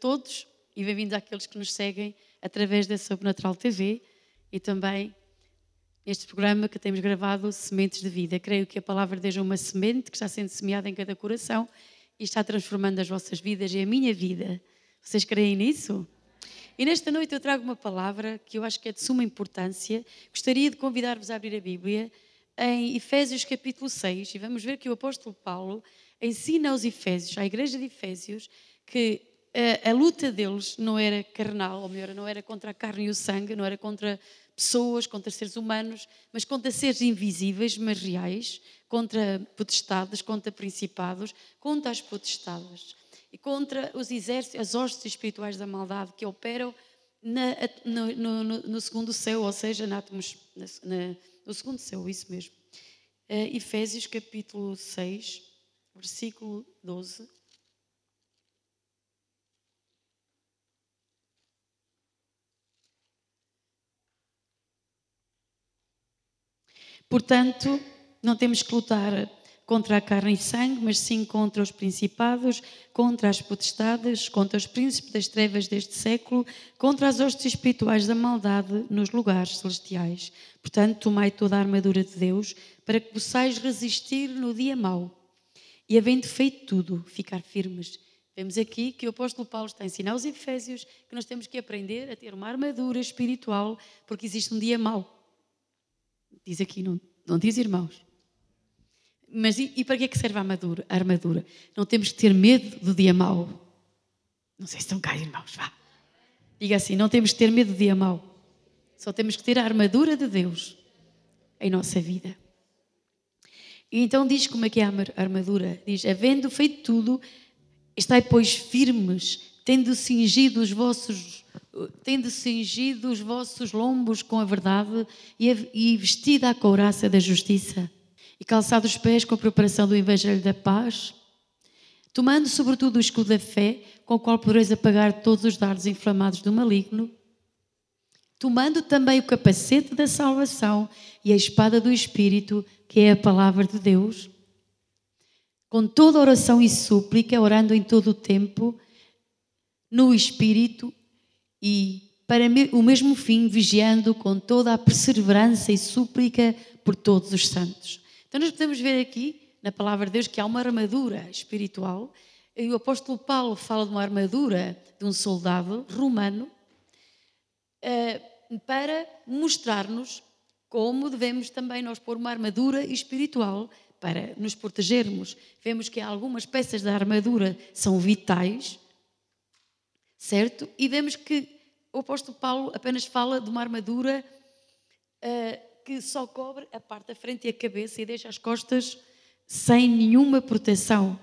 todos e bem-vindos àqueles que nos seguem através da Sobrenatural TV e também neste programa que temos gravado Sementes de Vida. Creio que a palavra de Deus é uma semente que está sendo semeada em cada coração e está transformando as vossas vidas e a minha vida. Vocês creem nisso? E nesta noite eu trago uma palavra que eu acho que é de suma importância. Gostaria de convidar-vos a abrir a Bíblia em Efésios capítulo 6 e vamos ver que o apóstolo Paulo ensina aos Efésios, à igreja de Efésios, que a, a luta deles não era carnal, ou melhor, não era contra a carne e o sangue, não era contra pessoas, contra seres humanos, mas contra seres invisíveis, mas reais, contra potestades, contra principados, contra as potestades e contra os exércitos, as hostes espirituais da maldade que operam na- no, no- no- segundo céu, ou seja, na na- no segundo céu, isso mesmo. Eh, Efésios capítulo 6, versículo 12. Portanto, não temos que lutar contra a carne e sangue, mas sim contra os principados, contra as potestades, contra os príncipes das trevas deste século, contra as hostes espirituais da maldade nos lugares celestiais. Portanto, tomai toda a armadura de Deus para que possais resistir no dia mau. E havendo feito tudo, ficar firmes. Vemos aqui que o apóstolo Paulo está a ensinar aos Efésios que nós temos que aprender a ter uma armadura espiritual, porque existe um dia mau. Diz aqui, não, não diz irmãos. Mas e, e para que é que serve a armadura? a armadura? Não temos que ter medo do dia mau. Não sei se estão cá, irmãos, vá. Diga assim, não temos que ter medo do dia mau. Só temos que ter a armadura de Deus em nossa vida. E então diz como é que é a arma- a armadura. Diz, havendo feito tudo, estai pois firmes, tendo cingido os vossos tendo cingido os vossos lombos com a verdade e, vestida a couraça da justiça e calçado os pés com a preparação do evangelho da paz, tomando sobretudo o escudo da fé, com o qual podereis apagar todos os dardos inflamados do maligno, tomando também o capacete da salvação e a espada do Espírito, que é a palavra de Deus, com toda oração e súplica, orando em todo o tempo, no Espírito e para o mesmo fim, vigiando com toda a perseverança e súplica por todos os santos. Então, nós podemos ver aqui, na palavra de Deus, que há uma armadura espiritual, e o apóstolo Paulo fala de uma armadura de um soldado romano, eh, para mostrar-nos como devemos também nós pôr uma armadura espiritual para nos protegermos. Vemos que algumas peças da armadura são vitais, certo? E vemos que o apóstolo Paulo apenas fala de uma armadura ah, que só cobre a parte da frente e a cabeça e deixa as costas sem nenhuma proteção.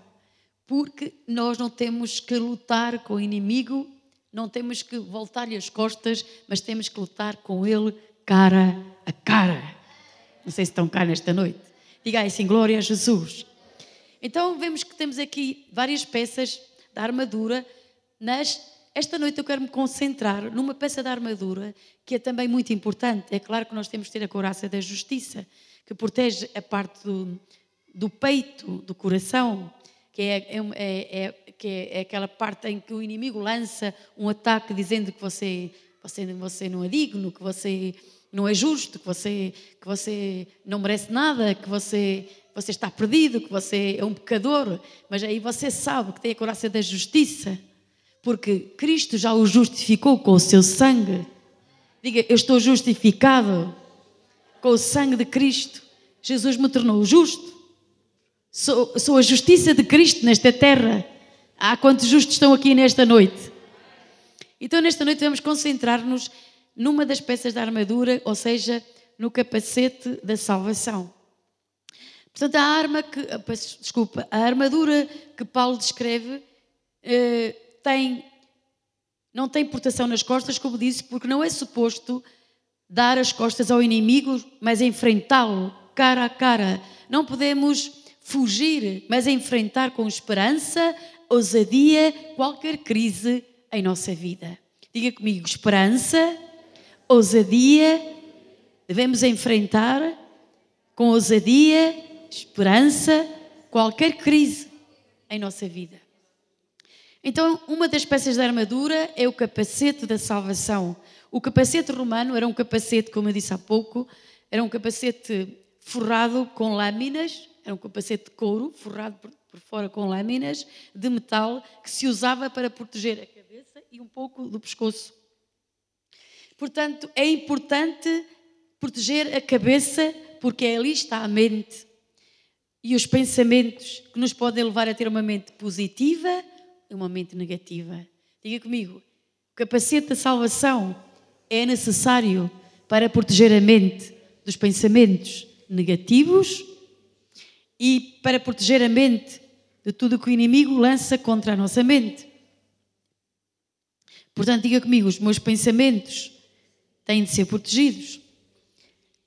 Porque nós não temos que lutar com o inimigo não temos que voltar-lhe as costas, mas temos que lutar com ele cara a cara. Não sei se estão cá nesta noite. Diga assim, glória a Jesus. Então vemos que temos aqui várias peças da armadura. Nas, esta noite eu quero me concentrar numa peça da armadura que é também muito importante. É claro que nós temos que ter a couraça da justiça, que protege a parte do, do peito, do coração, que é, é, é, é, que é aquela parte em que o inimigo lança um ataque dizendo que você, você, você não é digno, que você não é justo, que você, que você não merece nada, que você, você está perdido, que você é um pecador. Mas aí você sabe que tem a coraça da justiça, porque Cristo já o justificou com o seu sangue. Diga, eu estou justificado com o sangue de Cristo. Jesus me tornou justo. Sou, sou a justiça de Cristo nesta terra. Há quantos justos estão aqui nesta noite? Então, nesta noite, vamos concentrar-nos numa das peças da armadura, ou seja, no capacete da salvação. Portanto, a arma que, ah, desculpa, a armadura que Paulo descreve eh, tem, não tem proteção nas costas, como disse, porque não é suposto dar as costas ao inimigo, mas enfrentá-lo cara a cara. Não podemos fugir, mas enfrentar com esperança, ousadia, qualquer crise em nossa vida. Diga comigo: esperança, ousadia, devemos enfrentar com ousadia, esperança, qualquer crise em nossa vida. Então, uma das peças da armadura é o capacete da salvação. O capacete romano era um capacete, como eu disse há pouco, era um capacete forrado com lâminas era um capacete de couro, forrado por, por fora com lâminas de metal, que se usava para proteger a cabeça e um pouco do pescoço. Portanto, é importante proteger a cabeça, porque ali está a mente e os pensamentos que nos podem levar a ter uma mente positiva e uma mente negativa. Diga comigo, o capacete da salvação é necessário para proteger a mente dos pensamentos negativos e para proteger a mente de tudo que o inimigo lança contra a nossa mente. Portanto, diga comigo, os meus pensamentos têm de ser protegidos.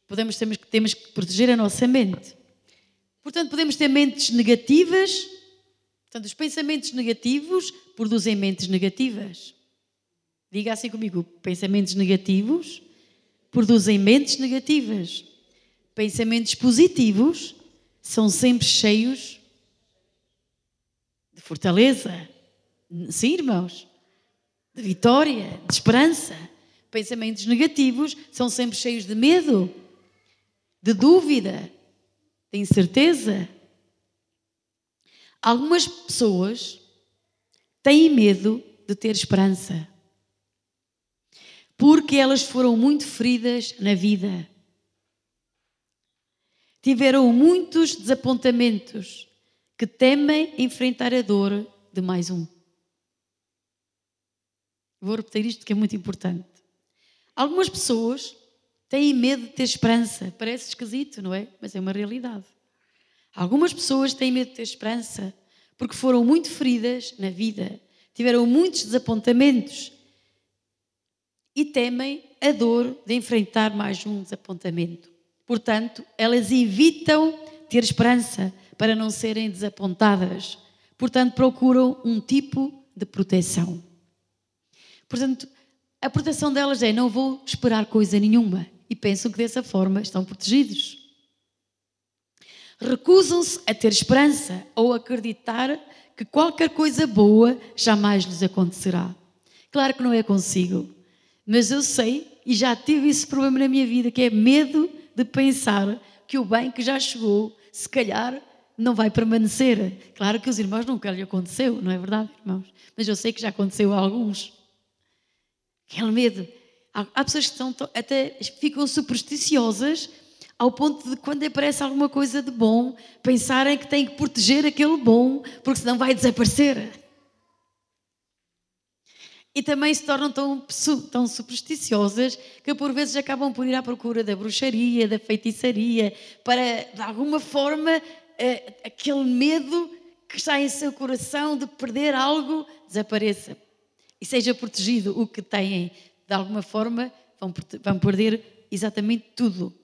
Podemos, temos, temos que proteger a nossa mente. Portanto, podemos ter mentes negativas. Portanto, os pensamentos negativos produzem mentes negativas. Diga assim comigo: pensamentos negativos produzem mentes negativas. Pensamentos positivos são sempre cheios de fortaleza. Sim, irmãos? De vitória, de esperança. Pensamentos negativos são sempre cheios de medo, de dúvida, de incerteza. Algumas pessoas têm medo de ter esperança. Porque elas foram muito feridas na vida tiveram muitos desapontamentos que temem enfrentar a dor de mais um. Vou repetir isto que é muito importante. Algumas pessoas têm medo de ter esperança. Parece esquisito, não é? Mas é uma realidade. Algumas pessoas têm medo de ter esperança porque foram muito feridas na vida, tiveram muitos desapontamentos e temem a dor de enfrentar mais um desapontamento. Portanto, elas evitam ter esperança para não serem desapontadas. Portanto, procuram um tipo de proteção. Portanto, a proteção delas é: não vou esperar coisa nenhuma. E pensam que dessa forma estão protegidos. Recusam-se a ter esperança ou acreditar que qualquer coisa boa jamais lhes acontecerá. Claro que não é consigo, mas eu sei e já tive esse problema na minha vida, que é medo de pensar que o bem que já chegou, se calhar, não vai permanecer. Claro que os irmãos nunca lhe aconteceu, não é verdade, irmãos? Mas eu sei que já aconteceu a alguns. Aquele medo. Há, pessoas que estão, até ficam supersticiosas ao ponto de quando aparece alguma coisa de bom, pensarem que têm que proteger aquele bom, porque senão vai desaparecer e também se tornam tão, tão supersticiosas que por vezes acabam por ir à procura da bruxaria, da feitiçaria, para de alguma forma eh, aquele medo que está em seu coração de perder algo desapareça. e seja protegido o que têm, de alguma forma, vão, perder exatamente tudo.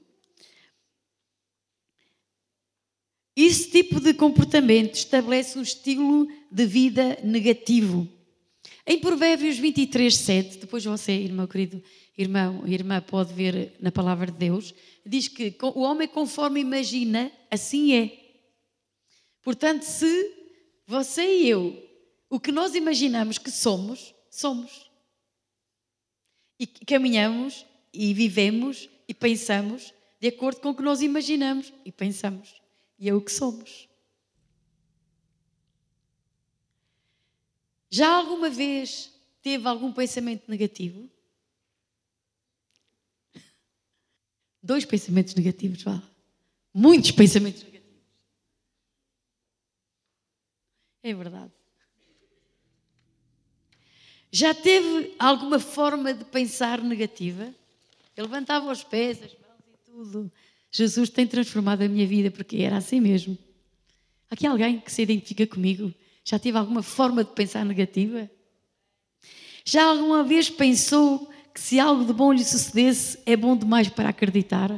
Esse tipo de comportamento estabelece um estilo de vida negativo. Em Provérbios 23, 7, depois você, irmão querido, irmão e irmã, pode ver na palavra de Deus, diz que o homem conforme imagina, assim é. Portanto, se você e eu, o que nós imaginamos que somos, somos. E caminhamos e vivemos e pensamos de acordo com o que nós imaginamos e pensamos. E é o que somos. Já alguma vez teve algum pensamento negativo? Dois pensamentos negativos, vá. Muitos pensamentos negativos. É verdade. Já teve alguma forma de pensar negativa? Eu levantava os pés, as mãos e tudo. Jesus tem transformado a minha vida porque era assim mesmo. Aqui alguém que se identifica comigo já teve alguma forma de pensar negativa? Já alguma vez pensou que se algo de bom lhe sucedesse é bom demais para acreditar?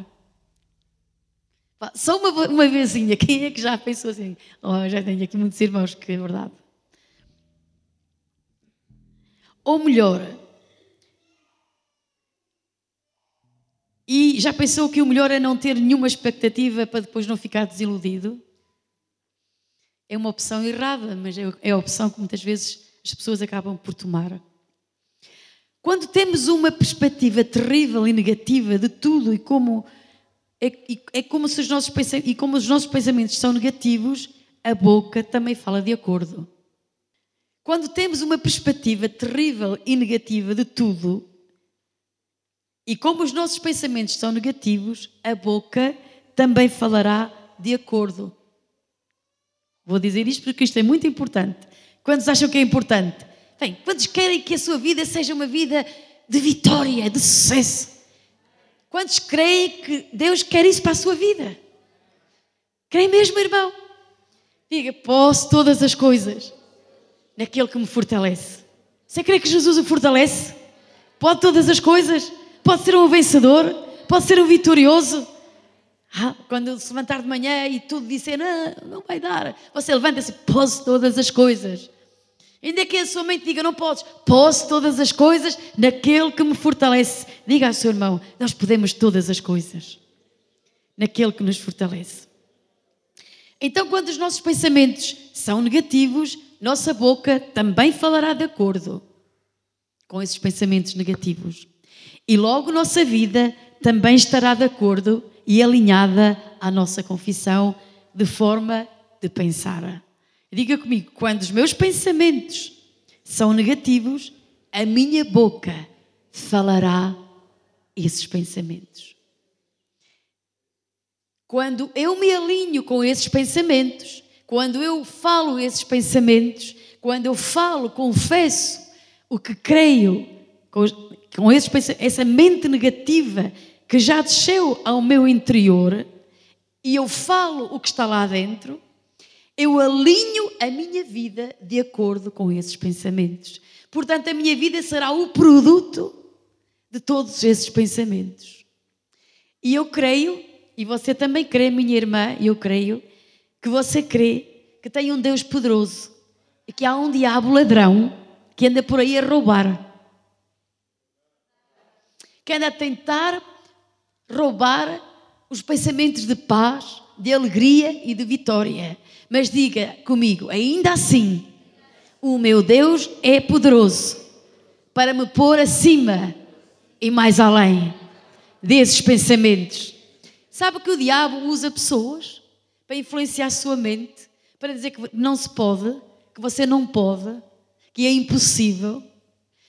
Só uma, uma vezinha, quem é que já pensou assim? Oh, já tenho aqui muitos irmãos que é verdade. Ou melhor, e já pensou que o melhor é não ter nenhuma expectativa para depois não ficar desiludido? É uma opção errada, mas é é a opção que muitas vezes as pessoas acabam por tomar. Quando temos uma perspectiva terrível e negativa de tudo e como é, é como se os nossos e como os nossos pensamentos são negativos, a boca também fala de acordo. Quando temos uma perspectiva terrível e negativa de tudo, e como os nossos pensamentos são negativos, a boca também falará de acordo. Vou dizer isto porque isto é muito importante. Quantos acham que é importante? Bem, quantos querem que a sua vida seja uma vida de vitória, de sucesso? Quantos creem que Deus quer isso para a sua vida? Creem mesmo, irmão? Diga, posso todas as coisas naquele que me fortalece. Você crê que Jesus o fortalece? Pode todas as coisas? Pode ser um vencedor? Pode ser um vitorioso? Ah, quando se levantar de manhã e tudo disser, não, não vai dar. Você levanta-se, posso todas as coisas. Ainda que a sua mente diga, não podes, posso todas as coisas naquele que me fortalece. Diga ao seu irmão, nós podemos todas as coisas naquele que nos fortalece. Então, quando os nossos pensamentos são negativos, nossa boca também falará de acordo com esses pensamentos negativos. E logo nossa vida também estará de acordo e alinhada à nossa confissão de forma de pensar. Diga comigo, quando os meus pensamentos são negativos, a minha boca falará esses pensamentos. Quando eu me alinho com esses pensamentos, quando eu falo esses pensamentos, quando eu falo, confesso o que creio, com, pensa- essa mente negativa que já desceu ao meu interior, e eu falo o que está lá dentro, eu alinho a minha vida de acordo com esses pensamentos. Portanto, a minha vida será o produto de todos esses pensamentos. E eu creio, e você também crê, minha irmã, e eu creio, que você crê que tem um Deus poderoso e que há um diabo ladrão que anda por aí a roubar. Que anda a tentar roubar os pensamentos de paz, de alegria e de vitória. Mas diga comigo, ainda assim, o meu Deus é poderoso para me pôr acima e mais além desses pensamentos. Sabe que o diabo usa pessoas para influenciar a sua mente, para dizer que não se pode, que você não pode, que é impossível.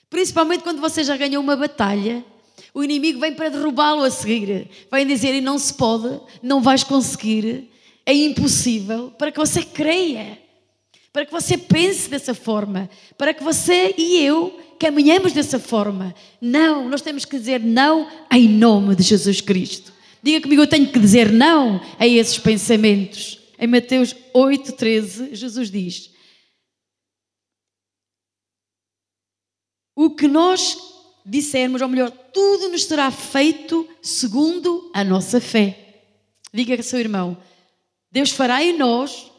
Principalmente quando você já ganhou uma batalha, o inimigo vem para derrubá-lo a seguir. Vem dizer e não se pode, não vais conseguir, é impossível, para que você creia, para que você pense dessa forma, para que você e eu caminhemos dessa forma. Não, nós temos que dizer não em nome de Jesus Cristo. Diga comigo, eu tenho que dizer não a esses pensamentos. Em Mateus 8,13, Jesus diz: o que nós dissermos, ou melhor, tudo nos será feito segundo a nossa fé. Diga ao seu irmão: Deus fará em nós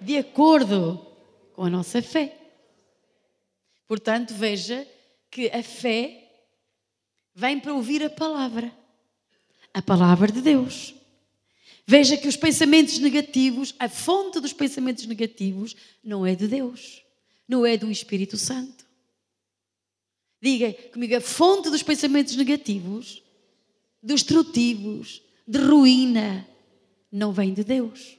de acordo com a nossa fé. Portanto, veja que a fé vem para ouvir a palavra, a palavra de Deus. Veja que os pensamentos negativos, a fonte dos pensamentos negativos, não é de Deus, não é do Espírito Santo. Diga comigo, a fonte dos pensamentos negativos, destrutivos, de ruína, não vem de Deus.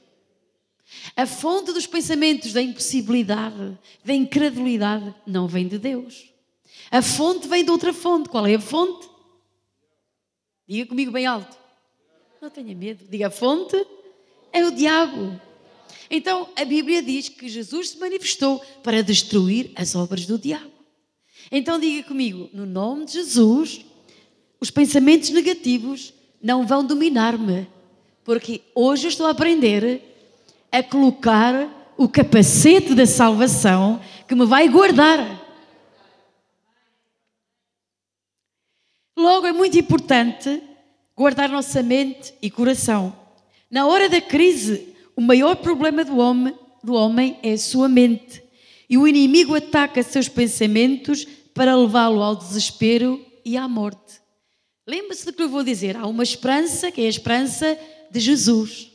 A fonte dos pensamentos da impossibilidade, da incredulidade, não vem de Deus. A fonte vem de outra fonte. Qual é a fonte? Diga comigo bem alto. Não tenha medo. Diga a fonte é o diabo. Então a Bíblia diz que Jesus se manifestou para destruir as obras do diabo. Então diga comigo, no nome de Jesus, os pensamentos negativos não vão dominar-me, porque hoje eu estou a aprender a colocar o capacete da salvação que me vai guardar. Logo, é muito importante guardar nossa mente e coração. Na hora da crise, o maior problema do homem, do homem é a sua mente. E o inimigo ataca seus pensamentos para levá-lo ao desespero e à morte. Lembre-se do que eu vou dizer. Há uma esperança, que é a esperança de Jesus.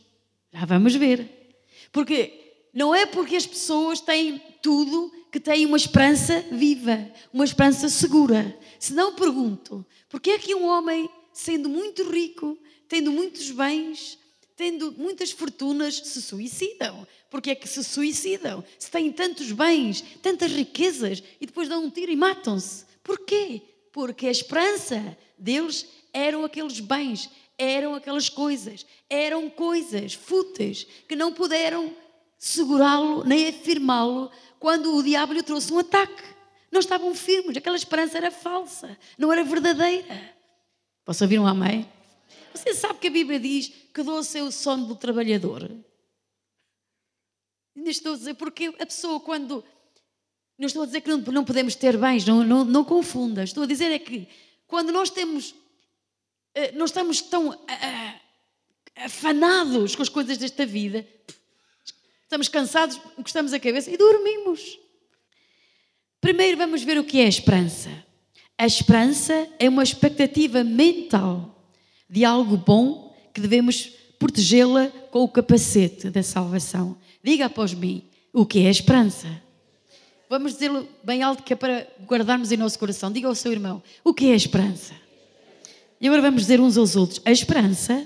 Já vamos ver. Porque não é porque as pessoas têm tudo que têm uma esperança viva, uma esperança segura. Se não pergunto, porque é que um homem, sendo muito rico, tendo muitos bens, tendo muitas fortunas, se suicidam? Porque é que se suicidam? Se têm tantos bens, tantas riquezas e depois dão um tiro e matam-se. Porquê? Porque a esperança deles eram aqueles bens, eram aquelas coisas, eram coisas fúteis que não puderam segurá-lo nem afirmá-lo quando o diabo lhe trouxe um ataque. Não estavam firmes, aquela esperança era falsa, não era verdadeira. Posso ouvir um amém? Você sabe que a Bíblia diz que doce é o sono do trabalhador? Ainda estou a dizer, porque a pessoa quando. Não estou a dizer que não, não podemos ter bens, não, não, não confunda. Estou a dizer é que quando nós temos. Eh, nós estamos tão afanados com as coisas desta vida, estamos cansados, encostamos a cabeça e dormimos. Primeiro vamos ver o que é a esperança. A esperança é uma expectativa mental de algo bom que devemos protegê-la com o capacete da salvação. Diga após mim o que é a esperança. Vamos dizê-lo bem alto que é para guardarmos em nosso coração. Diga ao seu irmão o que é a esperança. E agora vamos dizer uns aos outros: a esperança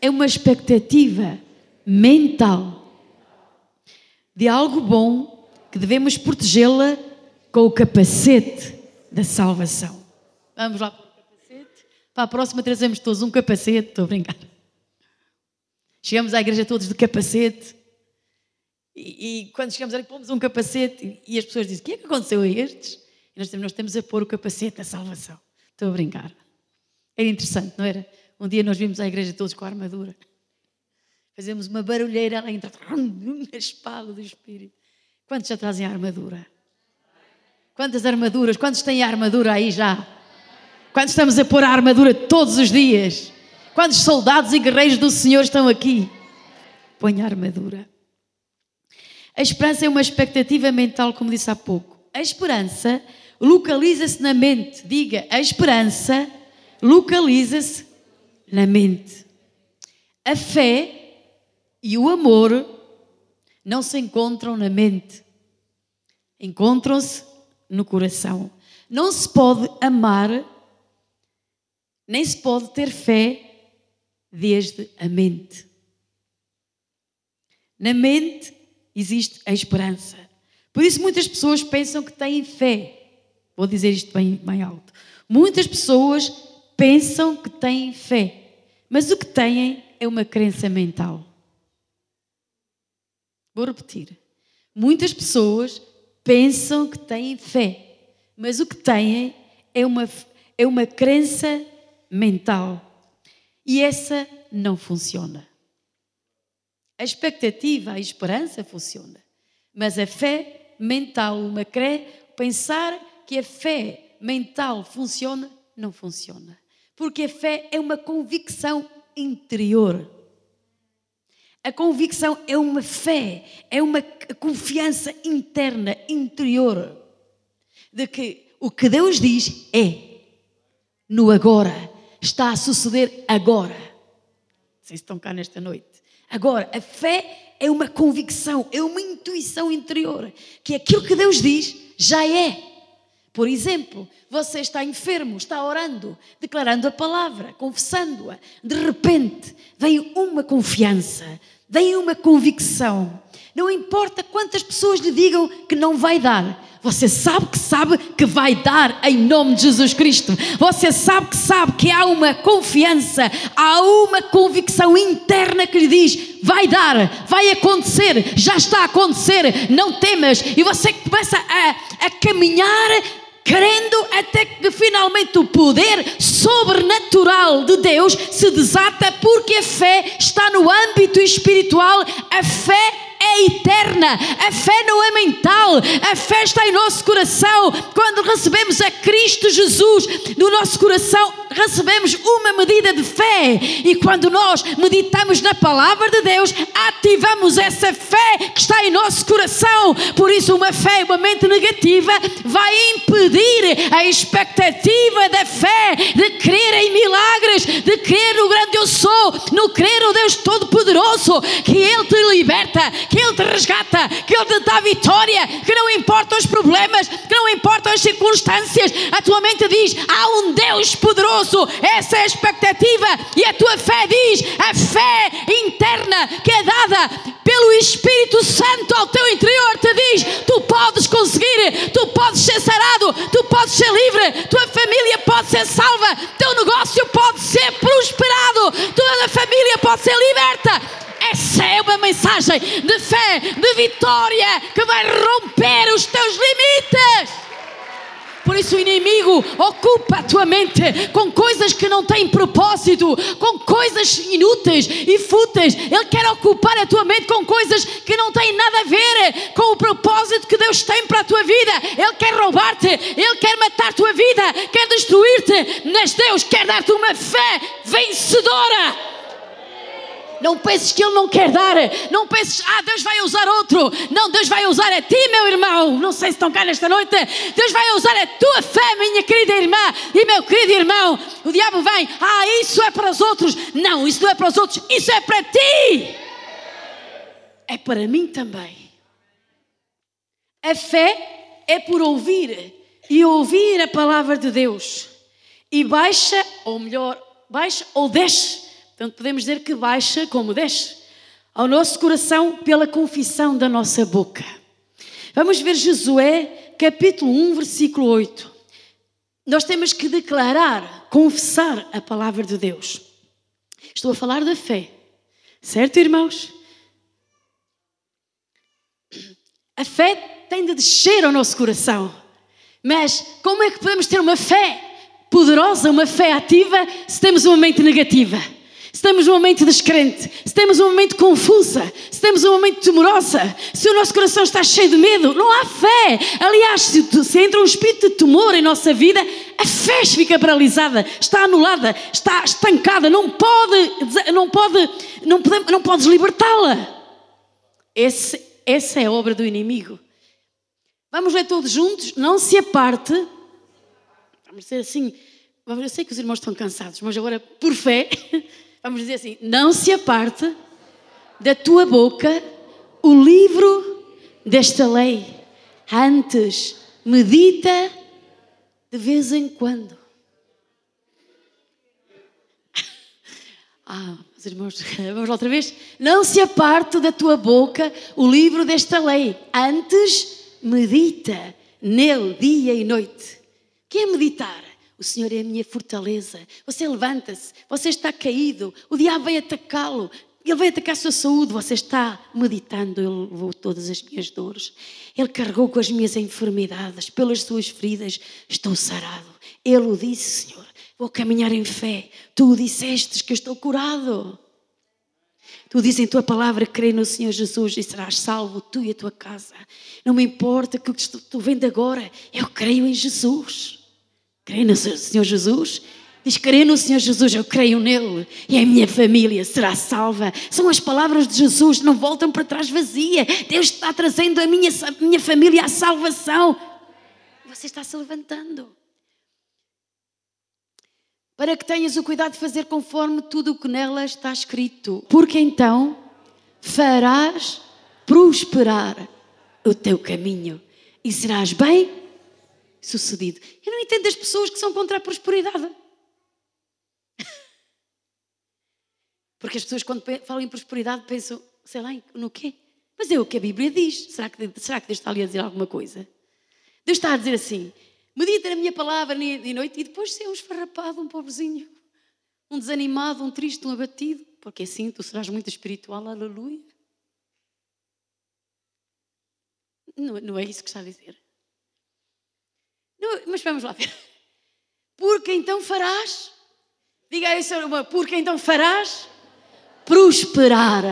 é uma expectativa mental de algo bom que devemos protegê-la com o capacete da salvação. Vamos lá para a próxima trazemos todos um capacete. Estou a brincar. Chegamos à igreja todos de capacete. E, e quando chegamos ali, pomos um capacete e, e as pessoas dizem: O que é que aconteceu a estes? E nós nós temos a pôr o capacete da salvação. Estou a brincar. Era interessante, não era? Um dia nós vimos a igreja todos com a armadura. Fazemos uma barulheira, ela entra na espada do Espírito. Quantos já trazem a armadura? Quantas armaduras? Quantos têm a armadura aí já? Quantos estamos a pôr a armadura todos os dias? Quantos soldados e guerreiros do Senhor estão aqui? Põe a armadura. A esperança é uma expectativa mental, como disse há pouco. A esperança localiza-se na mente. Diga, a esperança localiza-se na mente. A fé e o amor não se encontram na mente, encontram-se no coração. Não se pode amar, nem se pode ter fé desde a mente. Na mente existe a esperança. Por isso muitas pessoas pensam que têm fé. Vou dizer isto bem, bem alto. Muitas pessoas pensam que têm fé, mas o que têm é uma crença mental. Vou repetir. Muitas pessoas pensam que têm fé, mas o que têm é uma, é uma crença mental. E essa não funciona. A expectativa, a esperança funciona. Mas a fé mental, uma cré, pensar que a fé mental funciona? Não funciona. Porque a fé é uma convicção interior. A convicção é uma fé, é uma confiança interna, interior, de que o que Deus diz é no agora, está a suceder agora. Vocês estão cá nesta noite. Agora, a fé é uma convicção, é uma intuição interior, que aquilo que Deus diz já é. Por exemplo, você está enfermo, está orando, declarando a palavra, confessando-a. De repente, vem uma confiança, vem uma convicção. Não importa quantas pessoas lhe digam que não vai dar, você sabe que sabe que vai dar em nome de Jesus Cristo. Você sabe que sabe que há uma confiança, há uma convicção interna que lhe diz: vai dar, vai acontecer, já está a acontecer, não temas. E você começa a, a caminhar crendo até que finalmente o poder sobrenatural de Deus se desata, porque a fé está no âmbito espiritual, a fé é eterna, a fé não é mental, a fé está em nosso coração. Quando recebemos a Cristo Jesus no nosso coração, recebemos uma medida de fé, e quando nós meditamos na palavra de Deus, ativamos essa fé que está em nosso coração. Por isso, uma fé, uma mente negativa, vai impedir a expectativa da fé de crer em milagres, de crer no grande eu sou, no crer no Deus Todo-Poderoso, que Ele te liberta, que Ele te resgata, que Ele te dá vitória, que não importam os problemas, que não importam as circunstâncias, a tua mente diz: há um Deus poderoso, essa é a expectativa, e a tua fé diz: a fé interna que é dada pelo Espírito Santo ao teu interior te diz: tu podes conseguir, tu podes ser sarado, tu podes ser livre, tua família pode ser salva, teu negócio pode ser prosperado, toda a família pode ser liberta. Essa é uma mensagem de fé, de vitória, que vai romper os teus limites. Por isso o inimigo ocupa a tua mente com coisas que não têm propósito, com coisas inúteis e fúteis. Ele quer ocupar a tua mente com coisas que não têm nada a ver com o propósito que Deus tem para a tua vida. Ele quer roubar-te, ele quer matar a tua vida, quer destruir-te, mas Deus quer dar-te uma fé vencedora. Não penses que Ele não quer dar. Não penses, ah, Deus vai usar outro. Não, Deus vai usar a ti, meu irmão. Não sei se estão cá nesta noite. Deus vai usar a tua fé, minha querida irmã e meu querido irmão. O diabo vem, ah, isso é para os outros. Não, isso não é para os outros, isso é para ti. É para mim também. A fé é por ouvir e ouvir a palavra de Deus. E baixa, ou melhor, baixa ou desce Portanto, podemos dizer que baixa como desce ao nosso coração pela confissão da nossa boca. Vamos ver Josué, capítulo 1, versículo 8. Nós temos que declarar, confessar a palavra de Deus. Estou a falar da fé, certo, irmãos? A fé tem de descer ao nosso coração. Mas como é que podemos ter uma fé poderosa, uma fé ativa, se temos uma mente negativa? Se temos uma mente descrente, se temos uma mente confusa, se temos uma mente temorosa, se o nosso coração está cheio de medo, não há fé. Aliás, se, se entra um espírito de temor em nossa vida, a fé fica paralisada, está anulada, está estancada, não pode, não pode, não, pode, não podes libertá-la. essa é a obra do inimigo. Vamos ler todos juntos, não se aparte. Vamos dizer assim, eu sei que os irmãos estão cansados, mas agora, por fé, Vamos dizer assim: não se aparte da tua boca o livro desta lei. Antes, medita de vez em quando. Ah, os irmãos, vamos lá outra vez. Não se aparte da tua boca o livro desta lei. Antes, medita nele dia e noite. O que é meditar? O Senhor é a minha fortaleza. Você levanta-se, você está caído, o diabo vai atacá-lo, ele vai atacar a sua saúde. Você está meditando, Ele levou todas as minhas dores, Ele carregou com as minhas enfermidades, pelas suas feridas estou sarado. Ele o disse, Senhor, vou caminhar em fé. Tu o dissestes que eu estou curado. Tu dizes em tua palavra, crê no Senhor Jesus e serás salvo, tu e a tua casa. Não me importa que o que estou vendo agora, eu creio em Jesus. Crê no Senhor Jesus? Diz, crê no Senhor Jesus, eu creio nele e a minha família será salva. São as palavras de Jesus, não voltam para trás vazia. Deus está trazendo a minha, a minha família à salvação. Você está se levantando. Para que tenhas o cuidado de fazer conforme tudo o que nela está escrito. Porque então farás prosperar o teu caminho e serás bem sucedido. Eu não entendo as pessoas que são contra a prosperidade. Porque as pessoas, quando falam em prosperidade, pensam, sei lá, no quê? Mas é o que a Bíblia diz. Será que, será que Deus está ali a dizer alguma coisa? Deus está a dizer assim: medita na minha palavra dia e noite e depois ser um esfarrapado, um pobrezinho, um desanimado, um triste, um abatido. Porque assim tu serás muito espiritual, aleluia. Não, não é isso que está a dizer. Não, mas vamos lá ver. Porque então farás, diga isso, porque então farás prosperar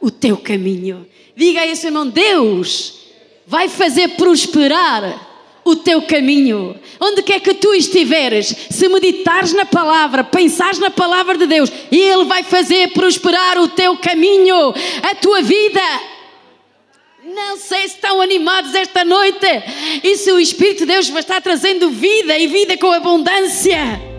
o teu caminho. Diga esse irmão: Deus vai fazer prosperar o teu caminho. Onde quer que tu estiveres, se meditares na palavra, pensares na palavra de Deus, Ele vai fazer prosperar o teu caminho, a tua vida. Não sei se estão animados esta noite e se o Espírito de Deus vai estar trazendo vida e vida com abundância.